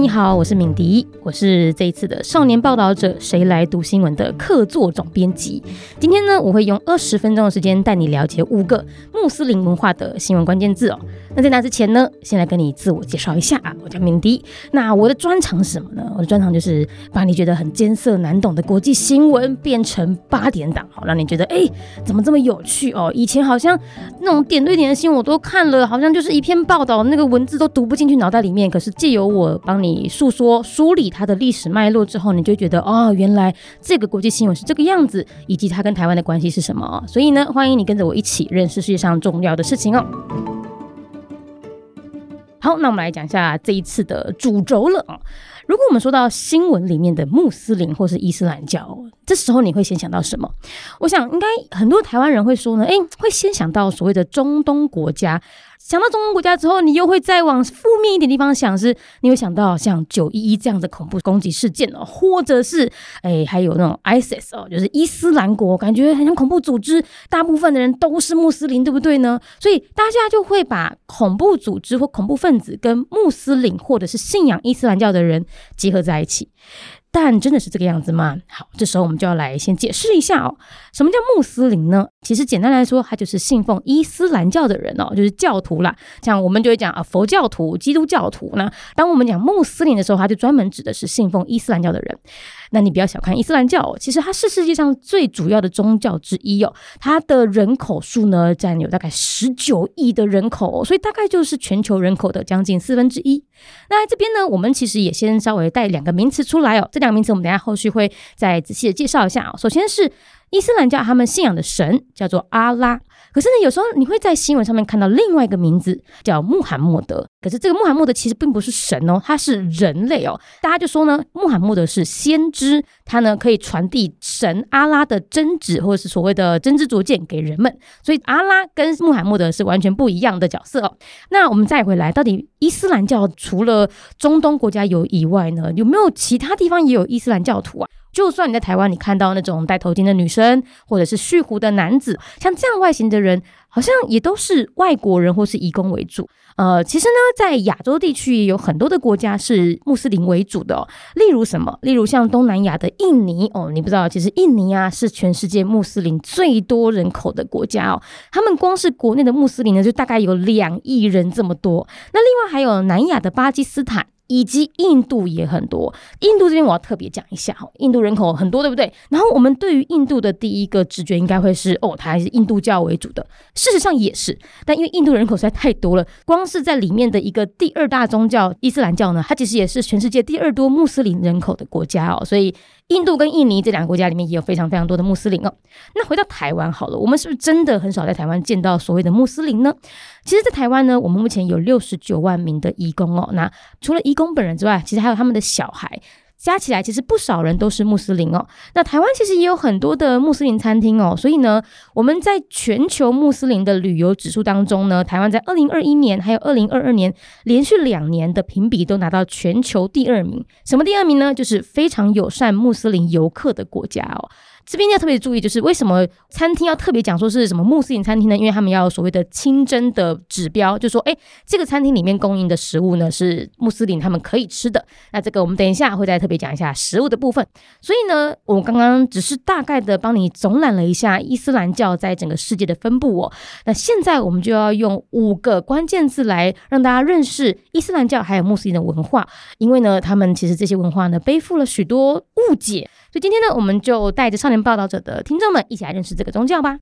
你好，我是敏迪，我是这一次的少年报道者谁来读新闻的客座总编辑。今天呢，我会用二十分钟的时间带你了解五个穆斯林文化的新闻关键字哦。那在那之前呢，先来跟你自我介绍一下啊，我叫敏迪。那我的专长是什么呢？我的专长就是把你觉得很艰涩难懂的国际新闻变成八点档，好让你觉得哎，怎么这么有趣哦？以前好像那种点对点的新闻我都看了，好像就是一篇报道，那个文字都读不进去脑袋里面。可是借由我帮你诉说、梳理它的历史脉络之后，你就觉得哦，原来这个国际新闻是这个样子，以及它跟台湾的关系是什么。所以呢，欢迎你跟着我一起认识世界上重要的事情哦。好，那我们来讲一下这一次的主轴了啊。如果我们说到新闻里面的穆斯林或是伊斯兰教，这时候你会先想到什么？我想应该很多台湾人会说呢，诶，会先想到所谓的中东国家。想到中东国家之后，你又会再往负面一点地方想，是你会想到像九一一这样的恐怖攻击事件哦，或者是诶，还有那种 ISIS 哦，就是伊斯兰国，感觉很像恐怖组织，大部分的人都是穆斯林，对不对呢？所以大家就会把恐怖组织或恐怖分子跟穆斯林或者是信仰伊斯兰教的人结合在一起。但真的是这个样子吗？好，这时候我们就要来先解释一下哦，什么叫穆斯林呢？其实简单来说，他就是信奉伊斯兰教的人哦，就是教徒啦。像我们就会讲啊，佛教徒、基督教徒。那当我们讲穆斯林的时候，他就专门指的是信奉伊斯兰教的人。那你不要小看伊斯兰教哦，其实它是世界上最主要的宗教之一哦。它的人口数呢，占有大概十九亿的人口，所以大概就是全球人口的将近四分之一。那这边呢，我们其实也先稍微带两个名词出来哦。这两个名词我们等下后续会再仔细的介绍一下哦。首先是伊斯兰教，他们信仰的神叫做阿拉。可是呢，有时候你会在新闻上面看到另外一个名字叫穆罕默德。可是这个穆罕默德其实并不是神哦，他是人类哦。大家就说呢，穆罕默德是先知，他呢可以传递神阿拉的真旨，或者是所谓的真知灼见给人们。所以阿拉跟穆罕默德是完全不一样的角色哦。那我们再回来，到底伊斯兰教除了中东国家有以外呢，有没有其他地方也有伊斯兰教徒啊？就算你在台湾，你看到那种戴头巾的女生，或者是蓄胡的男子，像这样外形的人，好像也都是外国人或是移工为主。呃，其实呢，在亚洲地区也有很多的国家是穆斯林为主的哦。例如什么？例如像东南亚的印尼哦，你不知道，其实印尼啊是全世界穆斯林最多人口的国家哦。他们光是国内的穆斯林呢，就大概有两亿人这么多。那另外还有南亚的巴基斯坦。以及印度也很多，印度这边我要特别讲一下哈，印度人口很多，对不对？然后我们对于印度的第一个直觉应该会是，哦，它还是印度教为主的。事实上也是，但因为印度人口实在太多了，光是在里面的一个第二大宗教伊斯兰教呢，它其实也是全世界第二多穆斯林人口的国家哦，所以。印度跟印尼这两个国家里面也有非常非常多的穆斯林哦。那回到台湾好了，我们是不是真的很少在台湾见到所谓的穆斯林呢？其实，在台湾呢，我们目前有六十九万名的义工哦。那除了义工本人之外，其实还有他们的小孩。加起来其实不少人都是穆斯林哦。那台湾其实也有很多的穆斯林餐厅哦。所以呢，我们在全球穆斯林的旅游指数当中呢，台湾在二零二一年还有二零二二年连续两年的评比都拿到全球第二名。什么第二名呢？就是非常友善穆斯林游客的国家哦。这边要特别注意，就是为什么餐厅要特别讲说是什么穆斯林餐厅呢？因为他们要所谓的清真的指标，就说，哎，这个餐厅里面供应的食物呢是穆斯林他们可以吃的。那这个我们等一下会再特别讲一下食物的部分。所以呢，我刚刚只是大概的帮你总览了一下伊斯兰教在整个世界的分布哦。那现在我们就要用五个关键字来让大家认识伊斯兰教还有穆斯林的文化，因为呢，他们其实这些文化呢背负了许多误解。所以今天呢，我们就带着少年报道者的听众们一起来认识这个宗教吧。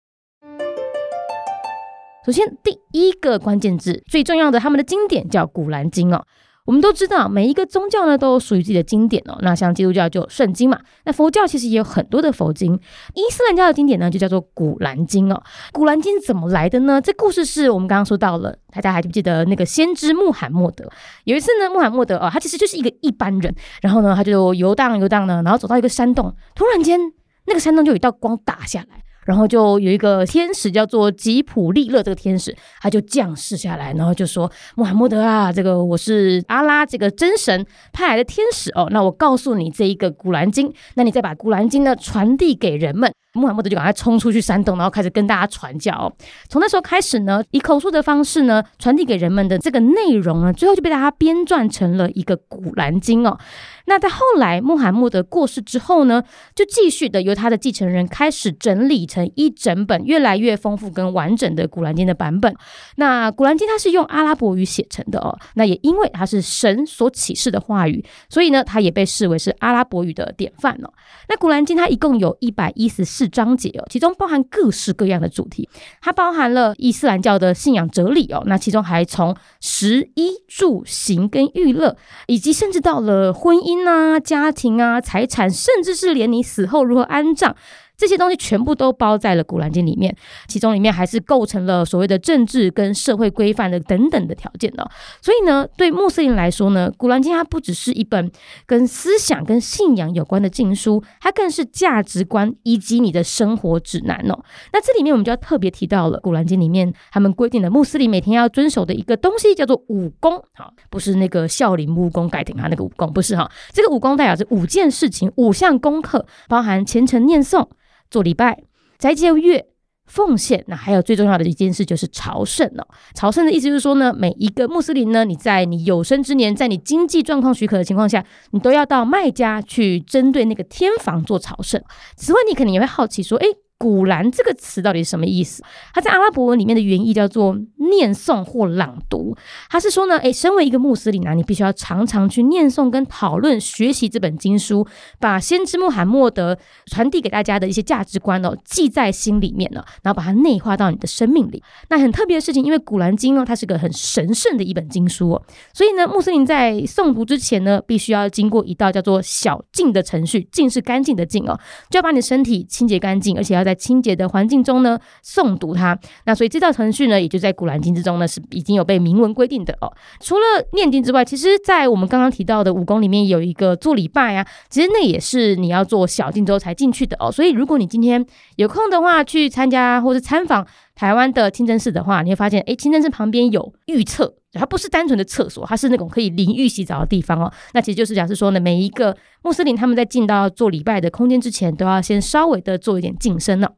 首先，第一个关键字最重要的，他们的经典叫《古兰经》哦。我们都知道，每一个宗教呢都有属于自己的经典哦。那像基督教就有圣经嘛，那佛教其实也有很多的佛经。伊斯兰教的经典呢就叫做古兰经哦。古兰经怎么来的呢？这故事是我们刚刚说到了，大家还记不记得那个先知穆罕默德？有一次呢，穆罕默德啊、他其实就是一个一般人，然后呢，他就游荡游荡呢，然后走到一个山洞，突然间那个山洞就有一道光打下来。然后就有一个天使叫做吉普利勒，这个天使他就降世下来，然后就说：“穆罕默德啊，这个我是阿拉这个真神派来的天使哦，那我告诉你这一个古兰经，那你再把古兰经呢传递给人们。”穆罕默德就赶快冲出去山洞，然后开始跟大家传教哦。从那时候开始呢，以口述的方式呢，传递给人们的这个内容呢，最后就被大家编撰成了一个古兰经哦。那在后来穆罕默德过世之后呢，就继续的由他的继承人开始整理成一整本越来越丰富跟完整的古兰经的版本。那古兰经它是用阿拉伯语写成的哦，那也因为它是神所启示的话语，所以呢，它也被视为是阿拉伯语的典范哦。那古兰经它一共有一百一十四章节哦，其中包含各式各样的主题，它包含了伊斯兰教的信仰哲理哦，那其中还从食衣住行跟娱乐，以及甚至到了婚姻。啊，家庭啊，财产，甚至是连你死后如何安葬。这些东西全部都包在了《古兰经》里面，其中里面还是构成了所谓的政治跟社会规范的等等的条件的。所以呢，对穆斯林来说呢，《古兰经》它不只是一本跟思想跟信仰有关的经书，它更是价值观以及你的生活指南哦。那这里面我们就要特别提到了《古兰经》里面他们规定的穆斯林每天要遵守的一个东西，叫做五功。好，不是那个孝陵木工改廷哈那个五功，不是哈，这个五功代表着五件事情、五项功课，包含虔诚念诵。做礼拜、斋戒月、奉献，那还有最重要的一件事就是朝圣哦。朝圣的意思就是说呢，每一个穆斯林呢，你在你有生之年，在你经济状况许可的情况下，你都要到麦家去针对那个天房做朝圣。此外，你可能也会好奇说，诶。古兰这个词到底是什么意思？它在阿拉伯文里面的原意叫做念诵或朗读。它是说呢，诶，身为一个穆斯林啊，你必须要常常去念诵跟讨论、学习这本经书，把先知穆罕默德传递给大家的一些价值观哦，记在心里面呢，然后把它内化到你的生命里。那很特别的事情，因为古兰经呢，它是个很神圣的一本经书哦，所以呢，穆斯林在诵读之前呢，必须要经过一道叫做小净的程序，净是干净的净哦，就要把你身体清洁干净，而且要。在清洁的环境中呢，诵读它。那所以这道程序呢，也就在《古兰经》之中呢，是已经有被明文规定的哦。除了念经之外，其实，在我们刚刚提到的五功里面，有一个做礼拜啊，其实那也是你要做小净之后才进去的哦。所以，如果你今天有空的话，去参加或者参访台湾的清真寺的话，你会发现，诶，清真寺旁边有预测。它不是单纯的厕所，它是那种可以淋浴洗澡的地方哦。那其实就是表示说呢，每一个穆斯林他们在进到做礼拜的空间之前，都要先稍微的做一点净身呢。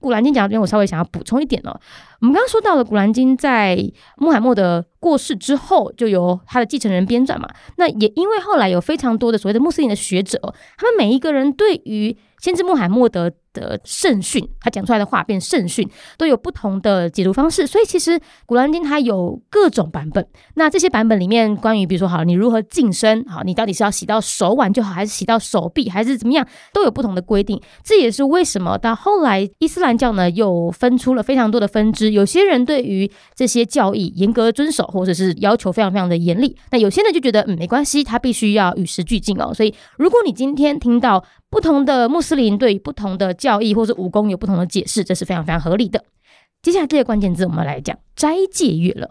古兰经讲到这边，我稍微想要补充一点哦。我们刚刚说到了古兰经在穆罕默德过世之后，就由他的继承人编撰嘛。那也因为后来有非常多的所谓的穆斯林的学者，他们每一个人对于先知穆罕默德的圣训，他讲出来的话变圣训，都有不同的解读方式。所以其实《古兰经》它有各种版本。那这些版本里面，关于比如说，好，你如何净身，好，你到底是要洗到手腕就好，还是洗到手臂，还是怎么样，都有不同的规定。这也是为什么到后来伊斯兰教呢，又分出了非常多的分支。有些人对于这些教义严格遵守，或者是要求非常非常的严厉。那有些人就觉得，嗯，没关系，他必须要与时俱进哦。所以，如果你今天听到，不同的穆斯林对于不同的教义或者武功有不同的解释，这是非常非常合理的。接下来这个关键字，我们来讲斋戒月了。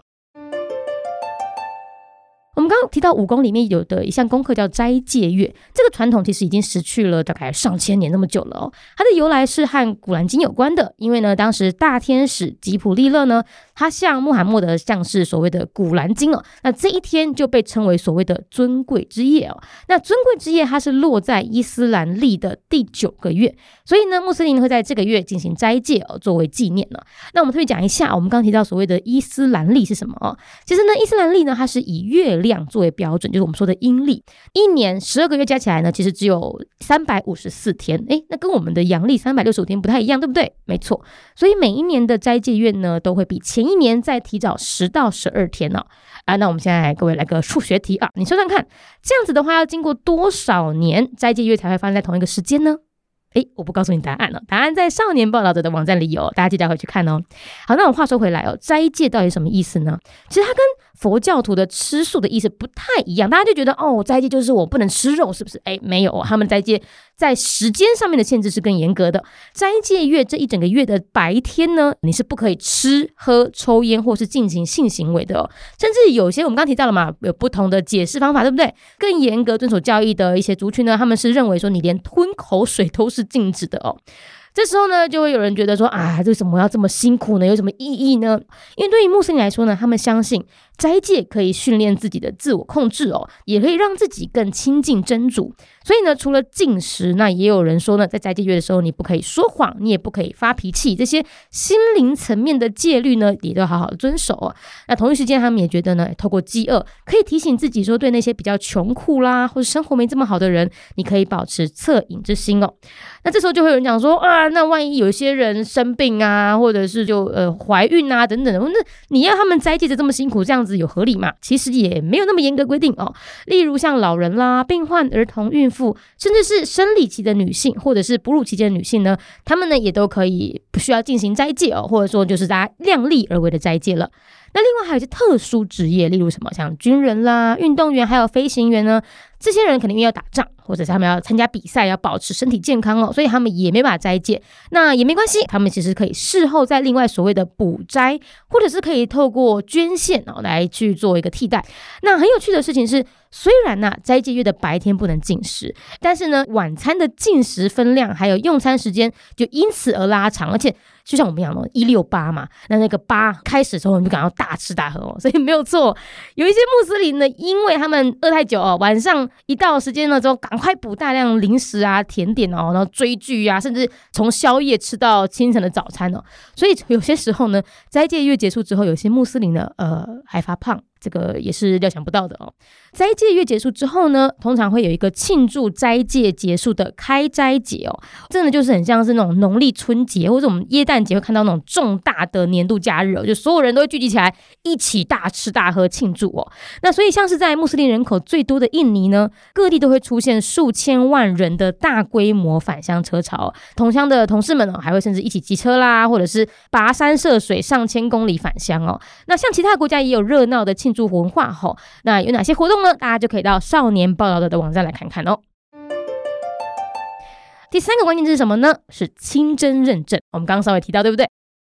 我们刚刚提到武功里面有的一项功课叫斋戒月，这个传统其实已经失去了大概上千年那么久了哦。它的由来是和古兰经有关的，因为呢，当时大天使吉普利勒呢，他向穆罕默德像是所谓的古兰经哦，那这一天就被称为所谓的尊贵之夜哦。那尊贵之夜它是落在伊斯兰历的第九个月，所以呢，穆斯林会在这个月进行斋戒哦，作为纪念呢。那我们特别讲一下，我们刚提到所谓的伊斯兰历是什么哦？其实呢，伊斯兰历呢，它是以月量作为标准，就是我们说的阴历。一年十二个月加起来呢，其实只有三百五十四天。诶，那跟我们的阳历三百六十五天不太一样，对不对？没错。所以每一年的斋戒月呢，都会比前一年再提早十到十二天呢。啊，那我们现在各位来个数学题啊，你算算看，这样子的话要经过多少年斋戒月才会发生在同一个时间呢？诶，我不告诉你答案了，答案在少年报道者的网站里有，大家记得回去看哦。好，那我话说回来哦，斋戒到底什么意思呢？其实它跟佛教徒的吃素的意思不太一样，大家就觉得哦，斋戒就是我不能吃肉，是不是？诶，没有，他们斋戒在时间上面的限制是更严格的。斋戒月这一整个月的白天呢，你是不可以吃喝、抽烟或是进行性行为的哦。甚至有些我们刚提到了嘛，有不同的解释方法，对不对？更严格遵守教义的一些族群呢，他们是认为说你连吞口水都是禁止的哦。这时候呢，就会有人觉得说啊，为什么要这么辛苦呢？有什么意义呢？因为对于穆斯林来说呢，他们相信斋戒可以训练自己的自我控制哦，也可以让自己更亲近真主。所以呢，除了进食，那也有人说呢，在斋戒月的时候，你不可以说谎，你也不可以发脾气，这些心灵层面的戒律呢，也都要好好遵守哦。那同一时间，他们也觉得呢，透过饥饿可以提醒自己说，对那些比较穷苦啦，或者生活没这么好的人，你可以保持恻隐之心哦。那这时候就会有人讲说啊，那万一有一些人生病啊，或者是就呃怀孕啊等等，那你要他们斋戒的这么辛苦，这样子有合理吗？其实也没有那么严格规定哦。例如像老人啦、病患、儿童、孕妇，甚至是生理期的女性，或者是哺乳期间的女性呢，他们呢也都可以不需要进行斋戒哦，或者说就是大家量力而为的斋戒了。那另外还有一些特殊职业，例如什么像军人啦、运动员，还有飞行员呢。这些人肯定要打仗，或者是他们要参加比赛，要保持身体健康哦，所以他们也没办法斋戒。那也没关系，他们其实可以事后再另外所谓的补斋，或者是可以透过捐献哦来去做一个替代。那很有趣的事情是，虽然呢斋戒月的白天不能进食，但是呢晚餐的进食分量还有用餐时间就因此而拉长，而且就像我们讲的，一六八嘛，那那个八开始的时候，我们就感到大吃大喝哦，所以没有错。有一些穆斯林呢，因为他们饿太久哦，晚上。一到时间了之后，赶快补大量零食啊、甜点哦，然后追剧啊，甚至从宵夜吃到清晨的早餐哦。所以有些时候呢，斋戒月结束之后，有些穆斯林呢，呃，还发胖。这个也是料想不到的哦。斋戒月结束之后呢，通常会有一个庆祝斋戒结束的开斋节哦，真的就是很像是那种农历春节或者我们耶诞节会看到那种重大的年度假日哦，就所有人都会聚集起来一起大吃大喝庆祝哦。那所以像是在穆斯林人口最多的印尼呢，各地都会出现数千万人的大规模返乡车潮，同乡的同事们哦，还会甚至一起骑车啦，或者是跋山涉水上千公里返乡哦。那像其他国家也有热闹的庆。祝文化吼，那有哪些活动呢？大家就可以到少年报道者的网站来看看哦。第三个关键字是什么呢？是清真认证。我们刚刚稍微提到，对不对？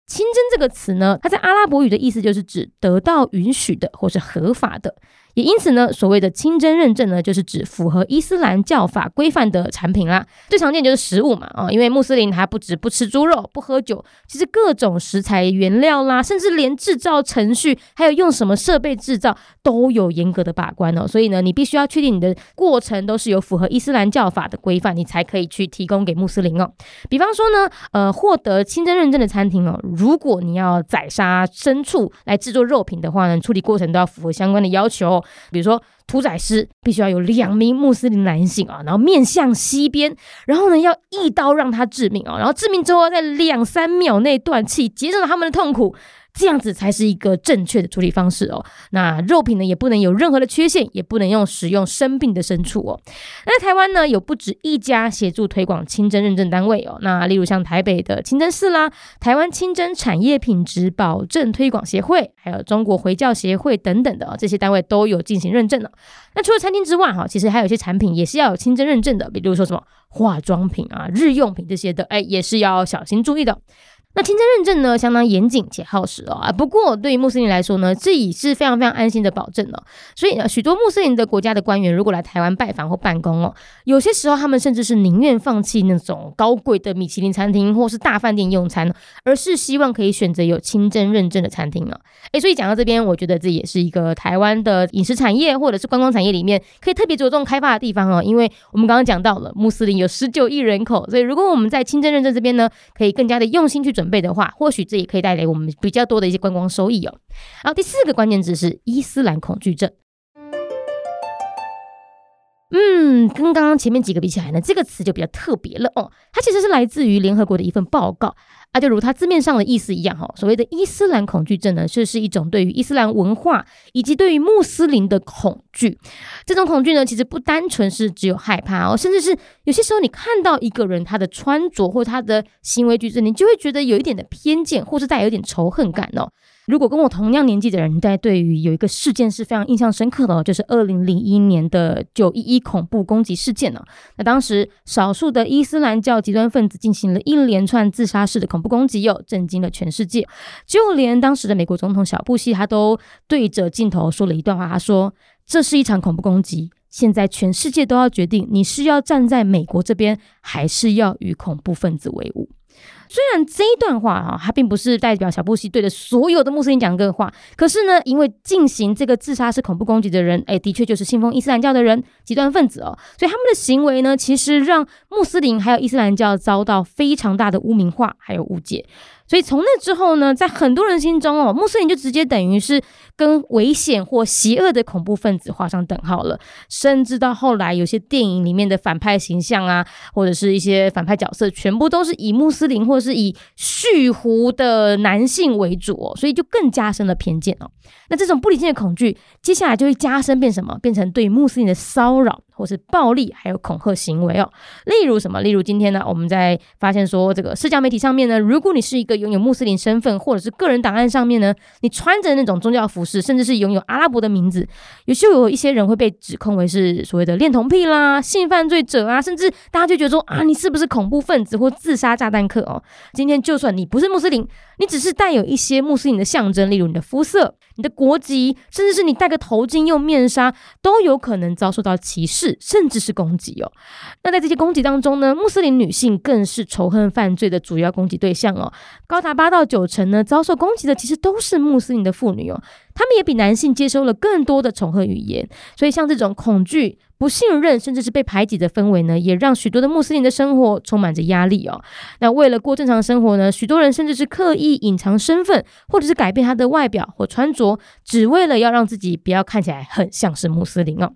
清真这个词呢，它在阿拉伯语的意思就是指得到允许的或是合法的。也因此呢，所谓的清真认证呢，就是指符合伊斯兰教法规范的产品啦。最常见就是食物嘛，啊，因为穆斯林他不止不吃猪肉、不喝酒，其实各种食材原料啦，甚至连制造程序，还有用什么设备制造，都有严格的把关哦。所以呢，你必须要确定你的过程都是有符合伊斯兰教法的规范，你才可以去提供给穆斯林哦。比方说呢，呃，获得清真认证的餐厅哦，如果你要宰杀牲畜来制作肉品的话呢，处理过程都要符合相关的要求。比如说，屠宰师必须要有两名穆斯林男性啊，然后面向西边，然后呢要一刀让他致命啊，然后致命之后在两三秒内断气，节省了他们的痛苦。这样子才是一个正确的处理方式哦。那肉品呢，也不能有任何的缺陷，也不能用使用生病的牲畜哦。那台湾呢，有不止一家协助推广清真认证单位哦。那例如像台北的清真寺啦，台湾清真产业品质保证推广协会，还有中国回教协会等等的，这些单位都有进行认证的。那除了餐厅之外哈，其实还有一些产品也是要有清真认证的，比如说什么化妆品啊、日用品这些的，哎，也是要小心注意的。那清真认证呢，相当严谨且耗时哦啊。不过对于穆斯林来说呢，这已是非常非常安心的保证了。所以，许多穆斯林的国家的官员如果来台湾拜访或办公哦，有些时候他们甚至是宁愿放弃那种高贵的米其林餐厅或是大饭店用餐，而是希望可以选择有清真认证的餐厅啊。诶，所以讲到这边，我觉得这也是一个台湾的饮食产业或者是观光产业里面可以特别着重开发的地方哦。因为我们刚刚讲到了穆斯林有十九亿人口，所以如果我们在清真认证这边呢，可以更加的用心去准。准备的话，或许这也可以带来我们比较多的一些观光收益哦。好，第四个关键字是伊斯兰恐惧症。嗯，跟刚刚前面几个比起来呢，这个词就比较特别了哦。它其实是来自于联合国的一份报告。啊，就如它字面上的意思一样，哈，所谓的伊斯兰恐惧症呢，这是一种对于伊斯兰文化以及对于穆斯林的恐惧。这种恐惧呢，其实不单纯是只有害怕哦，甚至是有些时候你看到一个人他的穿着或他的行为举止，你就会觉得有一点的偏见，或是带有一点仇恨感哦。如果跟我同样年纪的人，在对于有一个事件是非常印象深刻的，就是二零零一年的九一一恐怖攻击事件呢。那当时少数的伊斯兰教极端分子进行了一连串自杀式的恐不攻击，又震惊了全世界。就连当时的美国总统小布希，他都对着镜头说了一段话，他说：“这是一场恐怖攻击，现在全世界都要决定，你是要站在美国这边，还是要与恐怖分子为伍。”虽然这一段话哈，它并不是代表小布希对着所有的穆斯林讲这个话，可是呢，因为进行这个自杀式恐怖攻击的人，哎，的确就是信奉伊斯兰教的人，极端分子哦，所以他们的行为呢，其实让穆斯林还有伊斯兰教遭到非常大的污名化还有误解。所以从那之后呢，在很多人心中哦，穆斯林就直接等于是跟危险或邪恶的恐怖分子画上等号了。甚至到后来，有些电影里面的反派形象啊，或者是一些反派角色，全部都是以穆斯林或是以蓄胡的男性为主，所以就更加深了偏见哦。那这种不理性的恐惧，接下来就会加深变什么？变成对穆斯林的骚扰。或是暴力，还有恐吓行为哦。例如什么？例如今天呢，我们在发现说，这个社交媒体上面呢，如果你是一个拥有穆斯林身份，或者是个人档案上面呢，你穿着那种宗教服饰，甚至是拥有阿拉伯的名字，有时候有一些人会被指控为是所谓的恋童癖啦、性犯罪者啊，甚至大家就觉得说啊，你是不是恐怖分子或自杀炸弹客哦？今天就算你不是穆斯林，你只是带有一些穆斯林的象征，例如你的肤色、你的国籍，甚至是你戴个头巾、用面纱，都有可能遭受到歧视。甚至是攻击哦。那在这些攻击当中呢，穆斯林女性更是仇恨犯罪的主要攻击对象哦。高达八到九成呢，遭受攻击的其实都是穆斯林的妇女哦。他们也比男性接收了更多的恐吓语言，所以像这种恐惧、不信任，甚至是被排挤的氛围呢，也让许多的穆斯林的生活充满着压力哦。那为了过正常生活呢，许多人甚至是刻意隐藏身份，或者是改变他的外表或穿着，只为了要让自己不要看起来很像是穆斯林哦。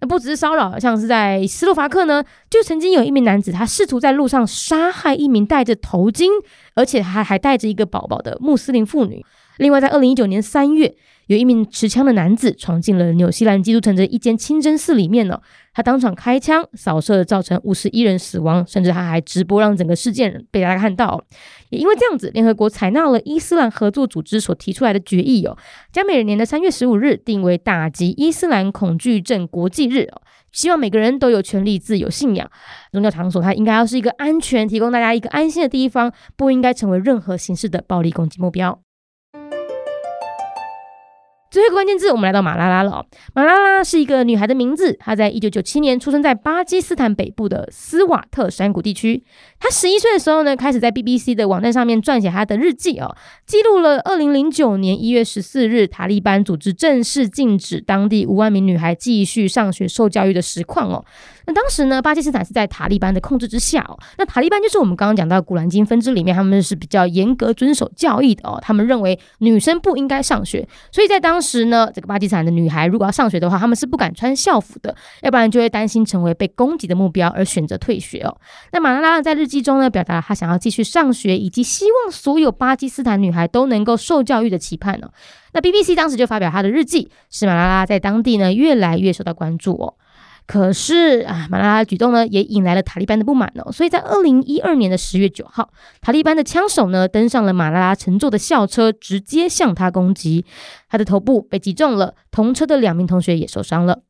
那不只是骚扰，像是在斯洛伐克呢，就曾经有一名男子，他试图在路上杀害一名戴着头巾，而且还还带着一个宝宝的穆斯林妇女。另外，在二零一九年三月，有一名持枪的男子闯进了纽西兰基督城的一间清真寺里面呢，他当场开枪扫射，造成五十一人死亡，甚至他还直播让整个事件被大家看到。也因为这样子，联合国采纳了伊斯兰合作组织所提出来的决议哦，将每年的三月十五日定为打击伊斯兰恐惧症国际日哦，希望每个人都有权利自由信仰，宗教场所它应该要是一个安全，提供大家一个安心的地方，不应该成为任何形式的暴力攻击目标。最后一个关键字，我们来到马拉拉了。哦马拉拉是一个女孩的名字，她在一九九七年出生在巴基斯坦北部的斯瓦特山谷地区。她十一岁的时候呢，开始在 BBC 的网站上面撰写她的日记哦，记录了二零零九年一月十四日塔利班组织正式禁止当地五万名女孩继续上学受教育的实况哦。那当时呢，巴基斯坦是在塔利班的控制之下哦。那塔利班就是我们刚刚讲到古兰经分支里面，他们是比较严格遵守教义的哦。他们认为女生不应该上学，所以在当当时呢，这个巴基斯坦的女孩如果要上学的话，他们是不敢穿校服的，要不然就会担心成为被攻击的目标而选择退学哦。那马拉拉在日记中呢，表达了她想要继续上学，以及希望所有巴基斯坦女孩都能够受教育的期盼哦。那 BBC 当时就发表她的日记，使马拉拉在当地呢越来越受到关注哦。可是啊，马拉拉的举动呢，也引来了塔利班的不满哦。所以在二零一二年的十月九号，塔利班的枪手呢，登上了马拉拉乘坐的校车，直接向他攻击，他的头部被击中了，同车的两名同学也受伤了。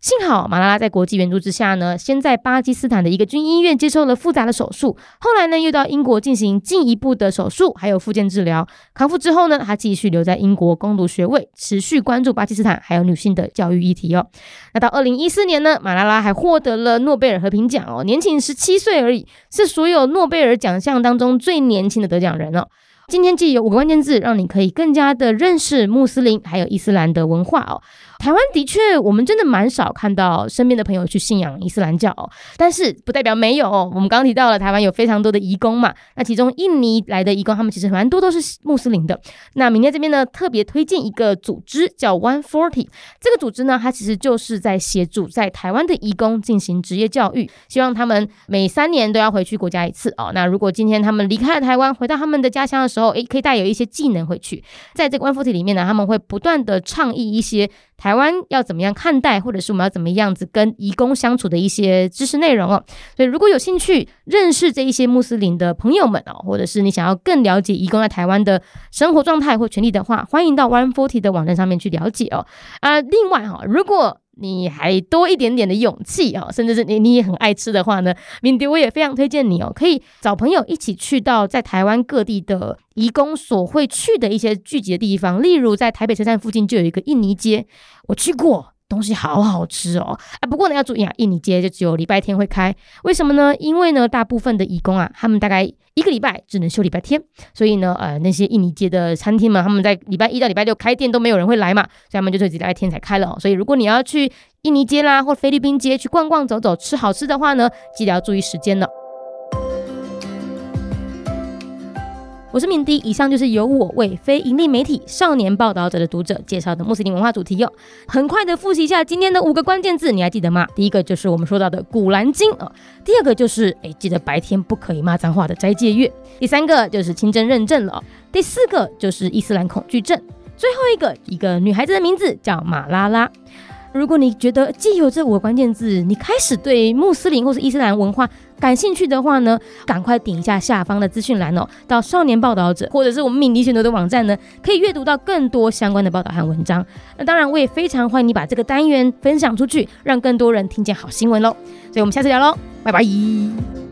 幸好马拉拉在国际援助之下呢，先在巴基斯坦的一个军医院接受了复杂的手术，后来呢又到英国进行进一步的手术，还有复健治疗。康复之后呢，他继续留在英国攻读学位，持续关注巴基斯坦还有女性的教育议题哦。那到二零一四年呢，马拉拉还获得了诺贝尔和平奖哦，年仅十七岁而已，是所有诺贝尔奖项当中最年轻的得奖人哦。今天记有五个关键字，让你可以更加的认识穆斯林还有伊斯兰的文化哦。台湾的确，我们真的蛮少看到身边的朋友去信仰伊斯兰教哦，但是不代表没有哦。我们刚刚提到了台湾有非常多的移工嘛，那其中印尼来的移工，他们其实蛮多都是穆斯林的。那明天这边呢，特别推荐一个组织叫 One Forty，这个组织呢，它其实就是在协助在台湾的移工进行职业教育，希望他们每三年都要回去国家一次哦。那如果今天他们离开了台湾，回到他们的家乡的时候，诶，可以带有一些技能回去。在这个 One Forty 里面呢，他们会不断的倡议一些。台湾要怎么样看待，或者是我们要怎么样子跟移工相处的一些知识内容哦。所以如果有兴趣认识这一些穆斯林的朋友们哦，或者是你想要更了解移工在台湾的生活状态或权利的话，欢迎到 One Forty 的网站上面去了解哦。啊，另外哈，如果你还多一点点的勇气哦，甚至是你你也很爱吃的话呢，敏迪我也非常推荐你哦，可以找朋友一起去到在台湾各地的移工所会去的一些聚集的地方，例如在台北车站附近就有一个印尼街，我去过。东西好好吃哦啊！不过呢，要注意啊，印尼街就只有礼拜天会开，为什么呢？因为呢，大部分的义工啊，他们大概一个礼拜只能休礼拜天，所以呢，呃，那些印尼街的餐厅嘛，他们在礼拜一到礼拜六开店都没有人会来嘛，所以他们就只礼拜天才开了。所以如果你要去印尼街啦，或菲律宾街去逛逛走走，吃好吃的话呢，记得要注意时间了。我是敏迪，以上就是由我为非盈利媒体少年报道者的读者介绍的穆斯林文化主题哟。很快的复习一下今天的五个关键字，你还记得吗？第一个就是我们说到的《古兰经》啊，第二个就是哎，记得白天不可以骂脏话的斋戒月，第三个就是清真认证了，第四个就是伊斯兰恐惧症，最后一个一个女孩子的名字叫马拉拉。如果你觉得既有这五个关键字，你开始对穆斯林或是伊斯兰文化感兴趣的话呢，赶快点一下下方的资讯栏哦，到少年报道者或者是我们敏迪选读的网站呢，可以阅读到更多相关的报道和文章。那当然，我也非常欢迎你把这个单元分享出去，让更多人听见好新闻喽。所以我们下次聊喽，拜拜。